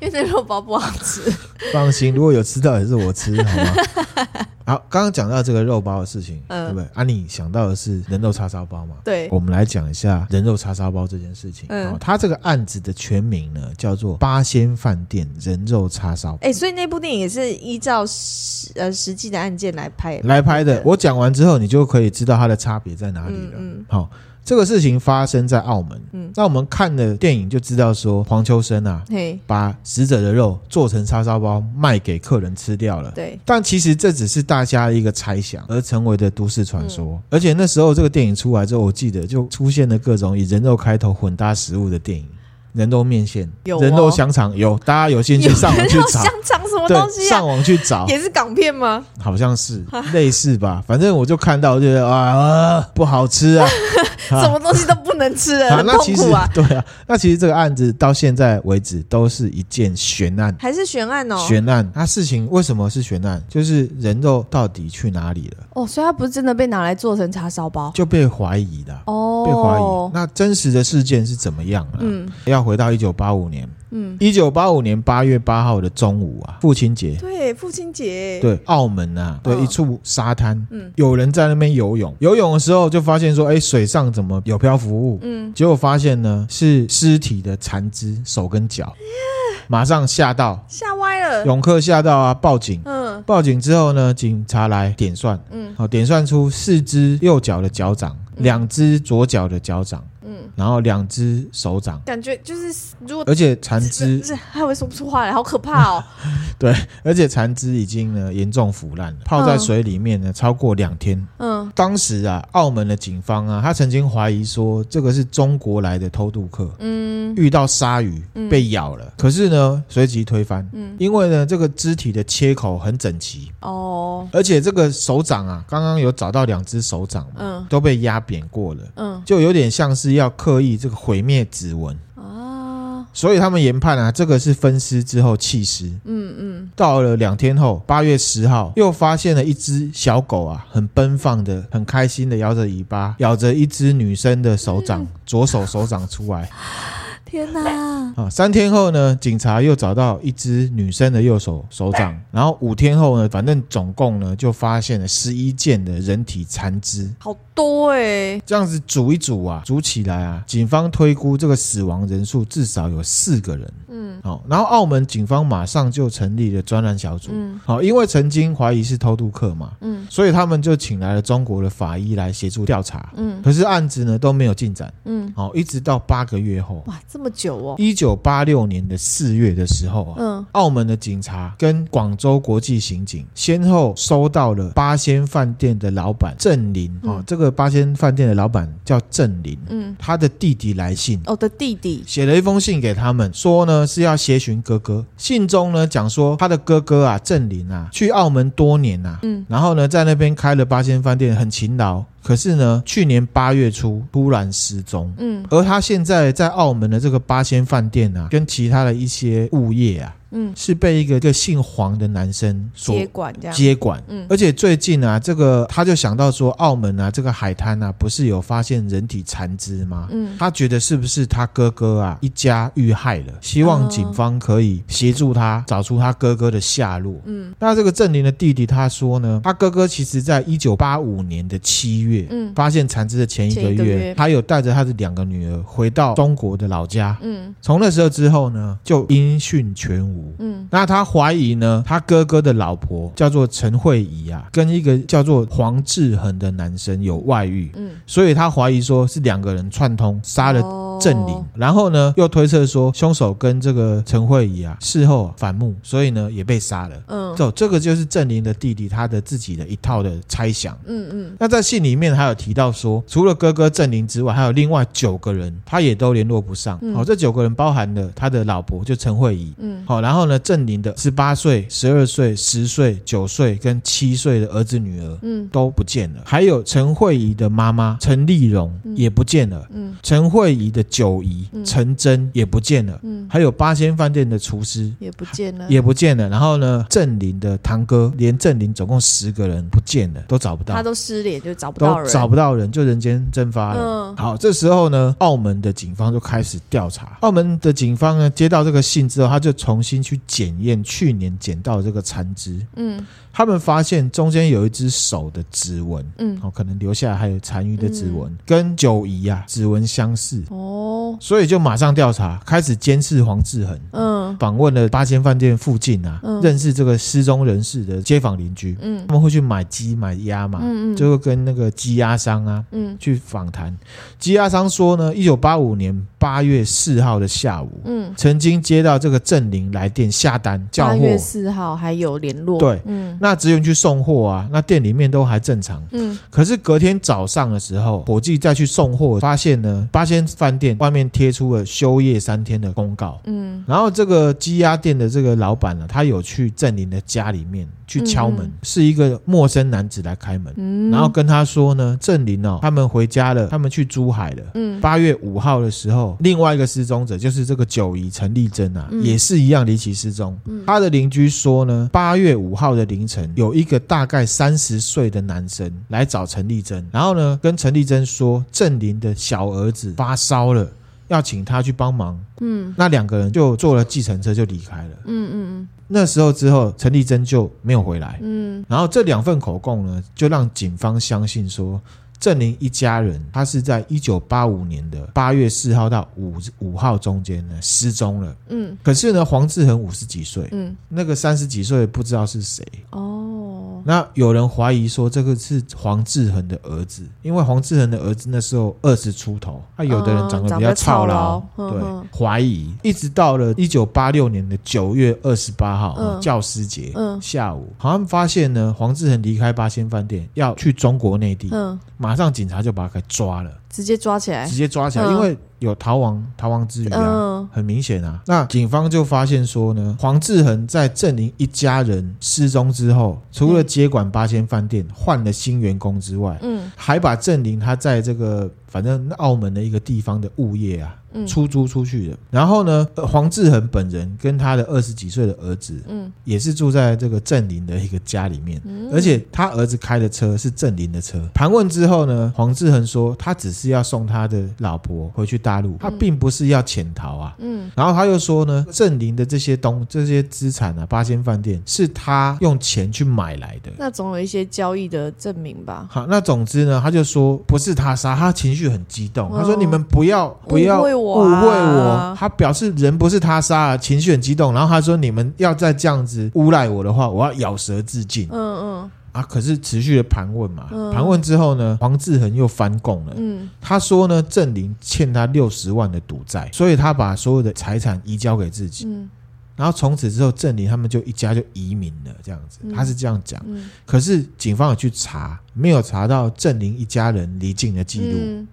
因为那肉包不好吃。放心，如果有吃到也是我吃，好吗？好，刚刚讲到这个肉包的事情，嗯、对不对？啊，你想到的是人肉叉烧包嘛？对，我们来讲一下人肉叉烧包这件事情。嗯，他这个案子的全名呢，叫做八仙饭店人肉叉烧包。哎，所以那部电影也是依照实呃实际的案件来拍来拍的。我讲完之后，你就可以知道它的差别在哪里了。嗯，嗯好。这个事情发生在澳门，嗯，那我们看的电影就知道说黄秋生啊，嘿，把死者的肉做成叉烧包卖给客人吃掉了，对。但其实这只是大家一个猜想而成为的都市传说，嗯、而且那时候这个电影出来之后，我记得就出现了各种以人肉开头混搭食物的电影。人肉面线，有人肉香肠，有大家有兴趣上网去找。香肠什么东西啊？上网去找，也是港片吗？好像是类似吧，反正我就看到，就觉得啊，不好吃 <laughs> 啊，什么东西都不能吃啊，很痛苦啊。对啊，那其实这个案子到现在为止都是一件悬案，还是悬案哦？悬案。那事情为什么是悬案？就是人肉到底去哪里了？哦，所以它不是真的被拿来做成叉烧包，就被怀疑的哦，被怀疑。那真实的事件是怎么样啊？嗯，要。回到一九八五年，嗯，一九八五年八月八号的中午啊，父亲节，对，父亲节，对，澳门啊，对，一处沙滩，嗯，有人在那边游泳，游泳的时候就发现说，哎，水上怎么有漂浮物？嗯，结果发现呢是尸体的残肢，手跟脚，马上吓到，吓歪了，泳客吓到啊，报警，嗯，报警之后呢，警察来点算，嗯，好，点算出四只右脚的脚掌，两只左脚的脚掌。嗯，然后两只手掌，感觉就是如果而且残肢还会说不出话来，好可怕哦。<laughs> 对，而且残肢已经呢严重腐烂了，泡在水里面呢超过两天。嗯，当时啊，澳门的警方啊，他曾经怀疑说这个是中国来的偷渡客，嗯，遇到鲨鱼被咬了，可是呢随即推翻，嗯，因为呢这个肢体的切口很整齐哦，而且这个手掌啊，刚刚有找到两只手掌，嗯，都被压扁过了，嗯，就有点像是要刻意这个毁灭指纹。所以他们研判啊，这个是分尸之后弃尸。嗯嗯。到了两天后，八月十号，又发现了一只小狗啊，很奔放的、很开心的摇着尾巴，咬着一只女生的手掌，左手手掌出来。<laughs> 天哪！啊，三天后呢，警察又找到一只女生的右手手掌，然后五天后呢，反正总共呢就发现了十一件的人体残肢，好多哎、欸！这样子组一组啊，组起来啊，警方推估这个死亡人数至少有四个人。嗯，好，然后澳门警方马上就成立了专案小组。嗯，好，因为曾经怀疑是偷渡客嘛，嗯，所以他们就请来了中国的法医来协助调查。嗯，可是案子呢都没有进展。嗯，好，一直到八个月后，哇，这么久哦！一九八六年的四月的时候啊，嗯，澳门的警察跟广州国际刑警先后收到了八仙饭店的老板郑林啊，这个八仙饭店的老板叫郑林，嗯，他的弟弟来信，哦，的弟弟写了一封信给他们，说呢是要协寻哥哥。信中呢讲说他的哥哥啊郑林啊去澳门多年啊，嗯，然后呢在那边开了八仙饭店，很勤劳。可是呢，去年八月初突然失踪。嗯，而他现在在澳门的这个八仙饭店啊，跟其他的一些物业啊。嗯，是被一个一个姓黄的男生所接管，这样接管。嗯，而且最近啊，这个他就想到说，澳门啊，这个海滩啊，不是有发现人体残肢吗？嗯，他觉得是不是他哥哥啊一家遇害了？希望警方可以协助他找出他哥哥的下落。嗯，那这个郑林的弟弟他说呢，他哥哥其实在一九八五年的七月，嗯，发现残肢的前一个月，他有带着他的两个女儿回到中国的老家。嗯，从那时候之后呢，就音讯全无。嗯，那他怀疑呢，他哥哥的老婆叫做陈慧仪啊，跟一个叫做黄志恒的男生有外遇。嗯，所以他怀疑说是两个人串通杀了郑林，然后呢又推测说凶手跟这个陈慧仪啊事后反目，所以呢也被杀了。嗯，走，这个就是郑林的弟弟他的自己的一套的猜想。嗯嗯，那在信里面还有提到说，除了哥哥郑林之外，还有另外九个人，他也都联络不上。好，这九个人包含了他的老婆就陈慧仪。嗯，好，然后呢。郑林的十八岁、十二岁、十岁、九岁跟七岁的儿子女儿，嗯，都不见了。还有陈慧仪的妈妈陈丽蓉也不见了。嗯，陈慧仪的九姨陈真也不见了。嗯，还有八仙饭店的厨师也不见了，也不见了。然后呢，郑林的堂哥连郑林总共十个人不见了，都找不到。他都失联，就找不到人，找不到人，就人间蒸发了。嗯，好，这时候呢，澳门的警方就开始调查。澳门的警方呢，接到这个信之后，他就重新去。检验去年捡到的这个残肢，嗯，他们发现中间有一只手的指纹，嗯，哦，可能留下来还有残余的指纹，嗯、跟九姨啊指纹相似，哦，所以就马上调查，开始监视黄志恒，嗯，访问了八仙饭店附近啊，嗯、认识这个失踪人士的街坊邻居，嗯，他们会去买鸡买鸭嘛，嗯嗯，就会跟那个鸡鸭商啊，嗯，去访谈，鸡鸭商说呢，一九八五年八月四号的下午，嗯，曾经接到这个郑林来电。下单叫货，八月四号还有联络。对，嗯，那职员去送货啊，那店里面都还正常。嗯，可是隔天早上的时候，伙计再去送货，发现呢，八仙饭店外面贴出了休业三天的公告。嗯，然后这个鸡鸭店的这个老板呢，他有去郑林的家里面去敲门，嗯、是一个陌生男子来开门，嗯，然后跟他说呢，郑林哦，他们回家了，他们去珠海了。嗯，八月五号的时候，另外一个失踪者就是这个九姨陈丽珍啊，嗯、也是一样离奇失。踪，他的邻居说呢，八月五号的凌晨，有一个大概三十岁的男生来找陈丽珍，然后呢，跟陈丽珍说，郑林的小儿子发烧了，要请他去帮忙。嗯，那两个人就坐了计程车就离开了。嗯嗯嗯，那时候之后，陈丽珍就没有回来。嗯，然后这两份口供呢，就让警方相信说。郑林一家人，他是在一九八五年的八月四号到五五号中间呢失踪了。嗯，可是呢，黄志恒五十几岁，嗯，那个三十几岁不知道是谁。哦，那有人怀疑说这个是黄志恒的儿子，因为黄志恒的儿子那时候二十出头，他有的人长得比较操劳，对，怀疑一直到了一九八六年的九月二十八号教师节下午，好像发现呢，黄志恒离开八仙饭店要去中国内地，马上警察就把他给抓了。直接抓起来，直接抓起来，因为有逃亡逃亡之余啊，很明显啊。那警方就发现说呢，黄志恒在郑林一家人失踪之后，除了接管八仙饭店换了新员工之外，嗯，还把郑林他在这个反正澳门的一个地方的物业啊。出租出去的，然后呢，黄志恒本人跟他的二十几岁的儿子，嗯，也是住在这个郑林的一个家里面，嗯，而且他儿子开的车是郑林的车。盘问之后呢，黄志恒说他只是要送他的老婆回去大陆，他并不是要潜逃啊，嗯，然后他又说呢，郑林的这些东这些资产啊，八仙饭店是他用钱去买来的，那总有一些交易的证明吧？好，那总之呢，他就说不是他杀，他情绪很激动，他说你们不要不要。误会我，他表示人不是他杀，情绪很激动。然后他说：“你们要再这样子诬赖我的话，我要咬舌自尽。”嗯嗯啊，可是持续的盘问嘛，盘问之后呢，黄志恒又翻供了。嗯，他说呢，郑林欠他六十万的赌债，所以他把所有的财产移交给自己。嗯，然后从此之后，郑林他们就一家就移民了，这样子，他是这样讲。可是警方有去查，没有查到郑林一家人离境的记录。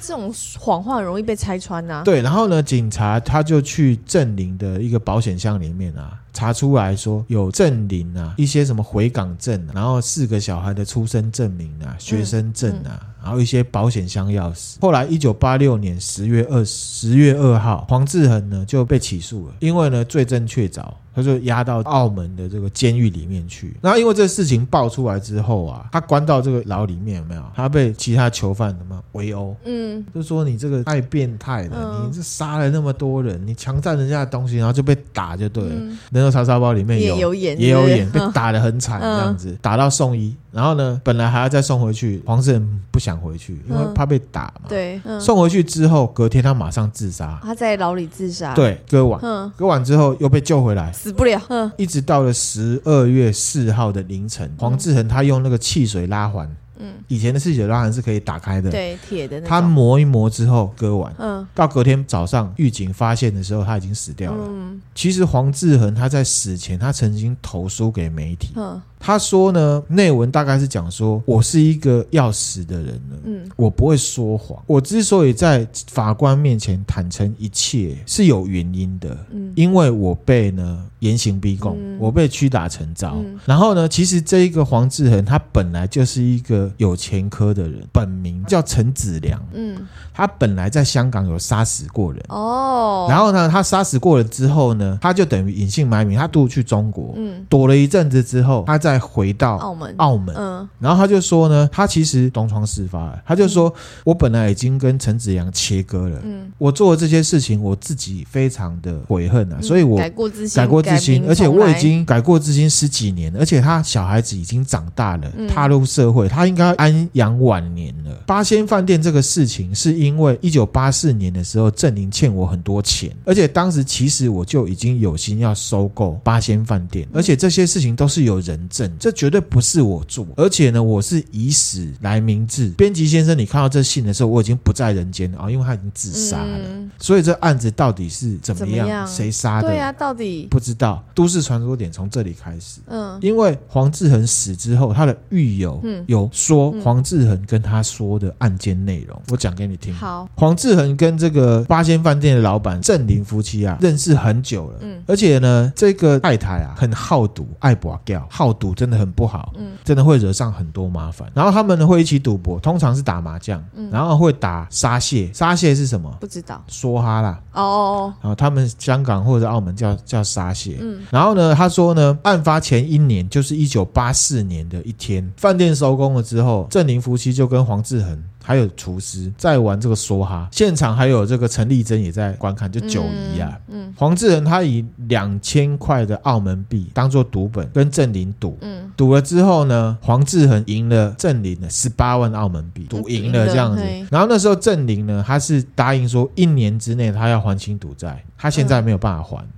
这种谎话很容易被拆穿呐、啊。对，然后呢，警察他就去镇林的一个保险箱里面啊，查出来说有郑林啊一些什么回港证、啊，然后四个小孩的出生证明啊、学生证啊，嗯嗯、然后一些保险箱钥匙。后来一九八六年十月二十月二号，黄志恒呢就被起诉了，因为呢罪证确凿。他就押到澳门的这个监狱里面去。那因为这个事情爆出来之后啊，他关到这个牢里面有没有？他被其他囚犯什么围殴？嗯，就说你这个太变态了，你这杀了那么多人，你强占人家的东西，然后就被打就对了。人肉叉烧包里面有也有演，也有演，被打得很惨这样子，打到送医。然后呢，本来还要再送回去，黄志恒不想回去，因为怕被打嘛。对，送回去之后，隔天他马上自杀。他在牢里自杀。对，割腕，割腕之后又被救回来。死不了，一直到了十二月四号的凌晨，黄志恒他用那个汽水拉环。嗯，以前的汽水拉环是可以打开的，对，铁的那。他磨一磨之后割完，嗯，到隔天早上狱警发现的时候，他已经死掉了。嗯，其实黄志恒他在死前，他曾经投书给媒体，嗯，他说呢，内文大概是讲说，我是一个要死的人了，嗯，我不会说谎，我之所以在法官面前坦诚一切是有原因的，嗯，因为我被呢严刑逼供，嗯，我被屈打成招，嗯，然后呢，其实这一个黄志恒他本来就是一个。有前科的人，本名叫陈子良。嗯，他本来在香港有杀死过人。哦，然后呢，他杀死过人之后呢，他就等于隐姓埋名，他渡去中国，嗯，躲了一阵子之后，他再回到澳门。澳门，嗯，然后他就说呢，他其实东窗事发，他就说，我本来已经跟陈子阳切割了，嗯，我做的这些事情，我自己非常的悔恨啊，所以我改过自新，改过自新，而且我已经改过自新十几年，而且他小孩子已经长大了，踏入社会，他应该安养晚年了。八仙饭店这个事情，是因为一九八四年的时候，郑林欠我很多钱，而且当时其实我就已经有心要收购八仙饭店，而且这些事情都是有人证，这绝对不是我做，而且呢，我是以死来明志。编辑先生，你看到这信的时候，我已经不在人间了啊，因为他已经自杀了。嗯、所以这案子到底是怎么样？谁杀的？对啊，到底不知道。都市传说点从这里开始。嗯，因为黄志恒死之后，他的狱友有说黄志恒跟他说的案件内容，我讲给你听。好，黄志恒跟这个八仙饭店的老板郑林夫妻啊，认识很久了。嗯，而且呢，这个太太啊，很好赌，爱博掉，好赌真的很不好。嗯，真的会惹上很多麻烦。然后他们呢会一起赌博，通常是打麻将，然后会打沙蟹。沙蟹是什么？不知道。梭哈啦。哦哦哦。然后他们香港或者澳门叫叫沙蟹。嗯。然后呢，他说呢，案发前一年，就是一九八四年的一天，饭店收工了之后，郑林夫妻就跟黄志恒。还有厨师在玩这个梭哈，现场还有这个陈丽珍也在观看，就九姨啊。嗯，嗯黄志恒他以两千块的澳门币当做赌本，跟郑林赌。嗯，赌了之后呢，黄志恒赢了郑林的十八万澳门币，赌赢了这样子。然后那时候郑林呢，他是答应说一年之内他要还清赌债。他现在没有办法还。嗯，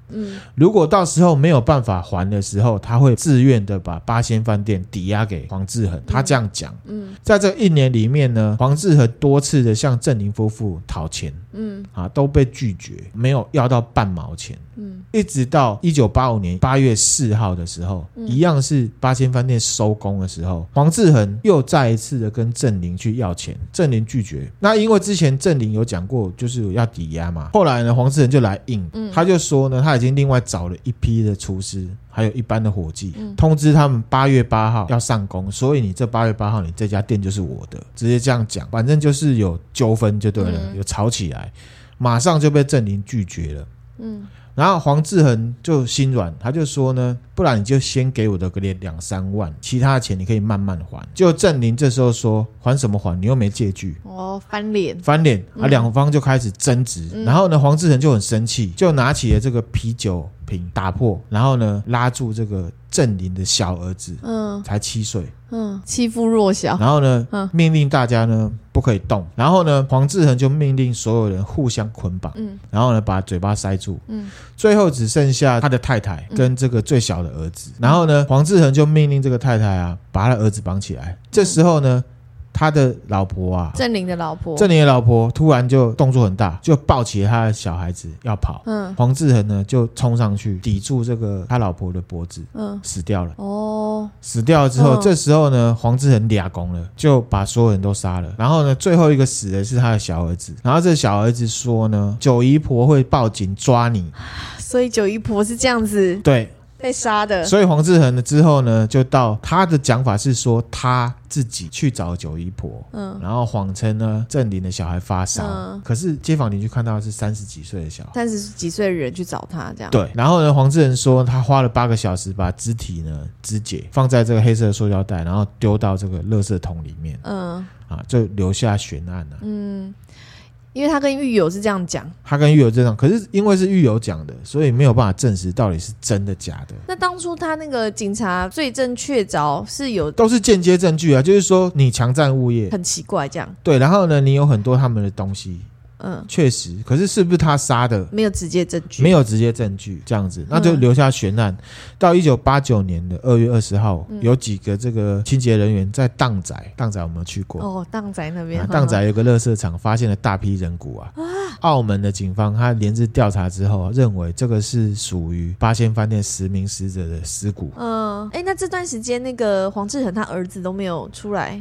如果到时候没有办法还的时候，他会自愿的把八仙饭店抵押给黄志恒。他这样讲。嗯，在这一年里面呢，黄志恒多次的向郑林夫妇讨钱。嗯，啊，都被拒绝，没有要到半毛钱。嗯，一直到一九八五年八月四号的时候，嗯、一样是八仙饭店收工的时候，黄志恒又再一次的跟郑林去要钱，郑林拒绝。那因为之前郑林有讲过，就是要抵押嘛。后来呢，黄志恒就来应，嗯、他就说呢，他已经另外找了一批的厨师，还有一般的伙计，通知他们八月八号要上工，所以你这八月八号你这家店就是我的，直接这样讲，反正就是有纠纷就对了，有吵起来，马上就被郑林拒绝了。嗯。然后黄志恒就心软，他就说呢，不然你就先给我的个两三万，其他的钱你可以慢慢还。就郑林这时候说，还什么还？你又没借据。哦，翻脸，翻脸啊！两方就开始争执。嗯、然后呢，黄志恒就很生气，就拿起了这个啤酒瓶打破，然后呢拉住这个郑林的小儿子，嗯，才七岁。嗯，欺负弱小，然后呢，嗯、命令大家呢不可以动，然后呢，黄志恒就命令所有人互相捆绑，嗯，然后呢把嘴巴塞住，嗯，最后只剩下他的太太跟这个最小的儿子，嗯、然后呢，黄志恒就命令这个太太啊把他儿子绑起来，这时候呢。他的老婆啊，郑林的老婆，郑林的老婆突然就动作很大，就抱起了他的小孩子要跑。嗯，黄志恒呢就冲上去抵住这个他老婆的脖子，嗯，死掉了。哦，死掉了之后，嗯、这时候呢，黄志恒俩攻了，就把所有人都杀了。然后呢，最后一个死的是他的小儿子。然后这小儿子说呢，九姨婆会报警抓你，所以九姨婆是这样子。对。被杀的，所以黄志恒呢之后呢，就到他的讲法是说他自己去找九姨婆，嗯，然后谎称呢正林的小孩发烧，嗯，可是街坊邻居看到是三十几岁的小孩，三十几岁的人去找他这样，对，然后呢黄志恒说他花了八个小时把肢体呢肢解放在这个黑色的塑胶袋，然后丢到这个垃圾桶里面，嗯，啊就留下悬案了，嗯。因为他跟狱友是这样讲，他跟狱友这样，可是因为是狱友讲的，所以没有办法证实到底是真的假的。那当初他那个警察罪证确凿是有，都是间接证据啊，就是说你强占物业，很奇怪这样。对，然后呢，你有很多他们的东西。嗯，确实，可是是不是他杀的？没有直接证据，没有直接证据，这样子，那就留下悬案。嗯、到一九八九年的二月二十号，嗯、有几个这个清洁人员在荡仔，荡仔我们有去过哦，荡仔那边，当仔有个垃圾场，发现了大批人骨啊。啊澳门的警方他连日调查之后，认为这个是属于八仙饭店十名死者的尸骨。嗯，哎，那这段时间那个黄志恒他儿子都没有出来。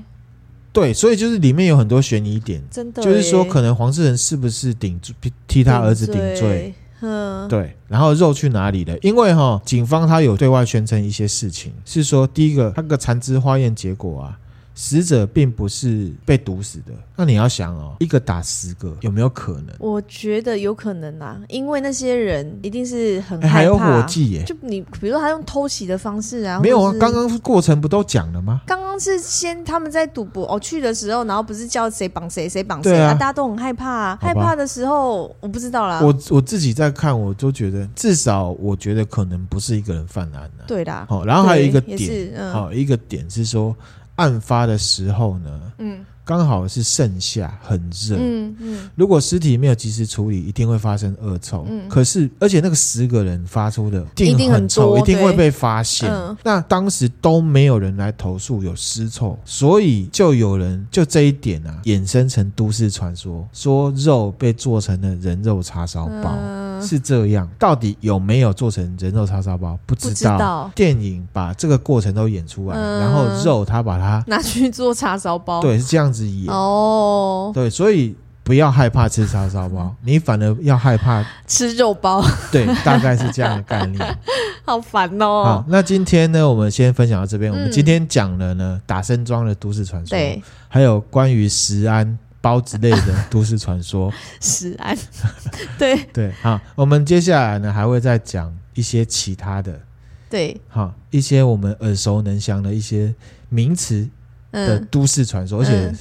对，所以就是里面有很多悬疑点，真的，就是说可能黄世仁是不是顶罪，替他儿子顶罪？嗯，对，然后肉去哪里了？因为哈，警方他有对外宣称一些事情，是说第一个，他个残肢化验结果啊。死者并不是被毒死的，那你要想哦，一个打十个有没有可能？我觉得有可能啊，因为那些人一定是很害怕，还有伙计耶。就你比如说他用偷袭的方式啊，没有啊，刚刚过程不都讲了吗？刚刚是先他们在赌博哦，去的时候，然后不是叫谁绑谁，谁绑谁啊，大家都很害怕啊，害怕的时候我不知道啦。我我自己在看，我都觉得至少我觉得可能不是一个人犯案的。对啦，好，然后还有一个点，好，一个点是说。案发的时候呢，嗯，刚好是盛夏，很热，嗯嗯。如果尸体没有及时处理，一定会发生恶臭。嗯，可是而且那个十个人发出的一定很臭，一定会被发现。那当时都没有人来投诉有尸臭，所以就有人就这一点啊，衍生成都市传说，说肉被做成了人肉叉烧包。是这样，到底有没有做成人肉叉烧包？不知道。不知道。电影把这个过程都演出来，嗯、然后肉他把它拿去做叉烧包，对，是这样子演。哦，对，所以不要害怕吃叉烧包，<laughs> 你反而要害怕吃肉包。对，大概是这样的概念。<laughs> 好烦哦。好，那今天呢，我们先分享到这边。嗯、我们今天讲了呢，打森庄的都市传说，对，还有关于食安。包之类的 <laughs> 都市传说，食安，<laughs> 对。对，好，我们接下来呢还会再讲一些其他的，对，好，一些我们耳熟能详的一些名词的都市传说，嗯、而且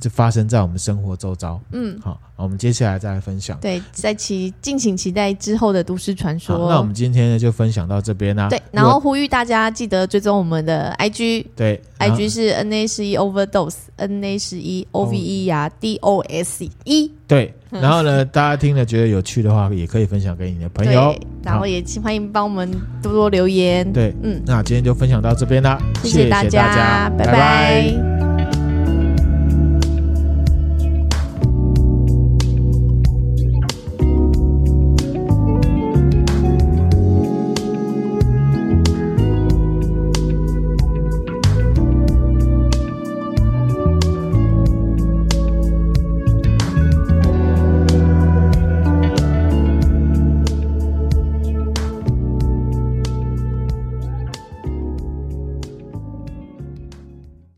就发生在我们生活周遭。嗯，好，我们接下来再来分享。对，在期敬请期待之后的都市传说。那我们今天呢就分享到这边啦。对，然后呼吁大家记得追踪我们的 IG。对，IG 是 N A 十一 Overdose，N A 十一 O V E 呀 D O S E。对，然后呢，大家听了觉得有趣的话，也可以分享给你的朋友。然后也请欢迎帮我们多多留言。对，嗯，那今天就分享到这边啦，谢谢大家，拜拜。